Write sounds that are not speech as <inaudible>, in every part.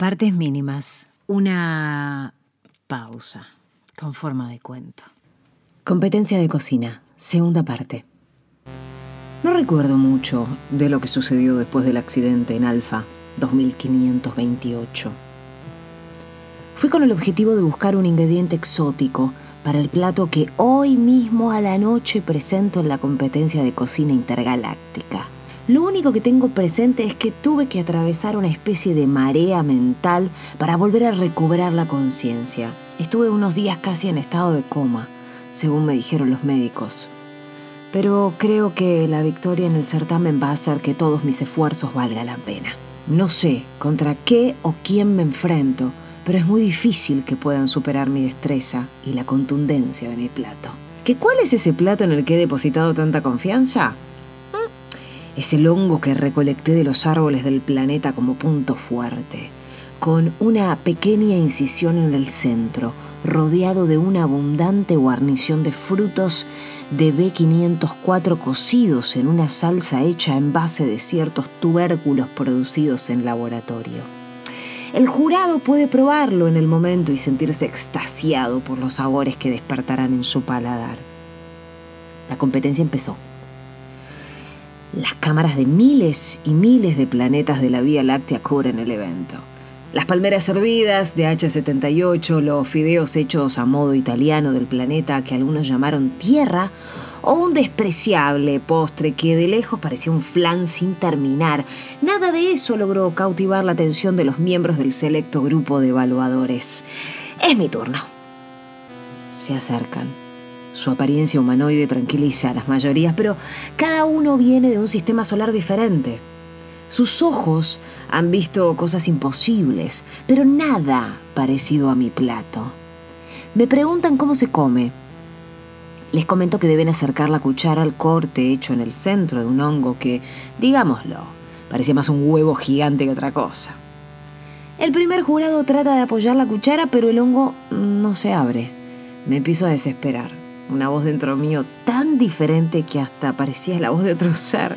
Partes mínimas. Una pausa con forma de cuento. Competencia de cocina. Segunda parte. No recuerdo mucho de lo que sucedió después del accidente en Alfa 2528. Fui con el objetivo de buscar un ingrediente exótico para el plato que hoy mismo a la noche presento en la competencia de cocina intergaláctica. Lo único que tengo presente es que tuve que atravesar una especie de marea mental para volver a recobrar la conciencia. Estuve unos días casi en estado de coma, según me dijeron los médicos. Pero creo que la victoria en el certamen va a hacer que todos mis esfuerzos valgan la pena. No sé contra qué o quién me enfrento, pero es muy difícil que puedan superar mi destreza y la contundencia de mi plato. ¿Que cuál es ese plato en el que he depositado tanta confianza? Es el hongo que recolecté de los árboles del planeta como punto fuerte, con una pequeña incisión en el centro, rodeado de una abundante guarnición de frutos de B504 cocidos en una salsa hecha en base de ciertos tubérculos producidos en laboratorio. El jurado puede probarlo en el momento y sentirse extasiado por los sabores que despertarán en su paladar. La competencia empezó. Las cámaras de miles y miles de planetas de la Vía Láctea cubren el evento. Las palmeras servidas de H78, los fideos hechos a modo italiano del planeta que algunos llamaron Tierra, o un despreciable postre que de lejos parecía un flan sin terminar. Nada de eso logró cautivar la atención de los miembros del selecto grupo de evaluadores. Es mi turno. Se acercan. Su apariencia humanoide tranquiliza a las mayorías, pero cada uno viene de un sistema solar diferente. Sus ojos han visto cosas imposibles, pero nada parecido a mi plato. Me preguntan cómo se come. Les comento que deben acercar la cuchara al corte hecho en el centro de un hongo que, digámoslo, parecía más un huevo gigante que otra cosa. El primer jurado trata de apoyar la cuchara, pero el hongo no se abre. Me empiezo a desesperar una voz dentro mío tan diferente que hasta parecía la voz de otro ser,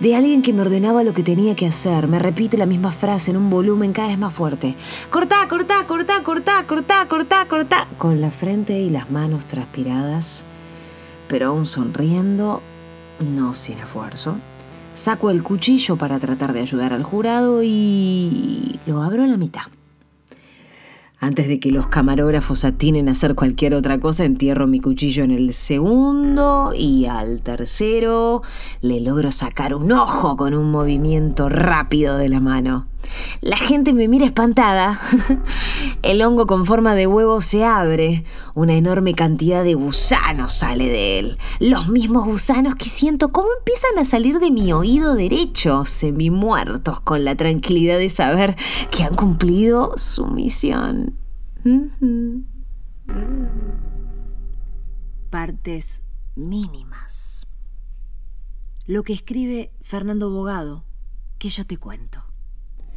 de alguien que me ordenaba lo que tenía que hacer. Me repite la misma frase en un volumen cada vez más fuerte. Cortá, cortá, cortá, cortá, cortá, cortá, cortá. Con la frente y las manos transpiradas, pero aún sonriendo, no sin esfuerzo. Saco el cuchillo para tratar de ayudar al jurado y lo abro a la mitad. Antes de que los camarógrafos atinen a hacer cualquier otra cosa, entierro mi cuchillo en el segundo y al tercero le logro sacar un ojo con un movimiento rápido de la mano. La gente me mira espantada. <laughs> El hongo con forma de huevo se abre. Una enorme cantidad de gusanos sale de él. Los mismos gusanos que siento cómo empiezan a salir de mi oído derecho, semi muertos, con la tranquilidad de saber que han cumplido su misión. Partes mínimas. Lo que escribe Fernando Bogado, que yo te cuento.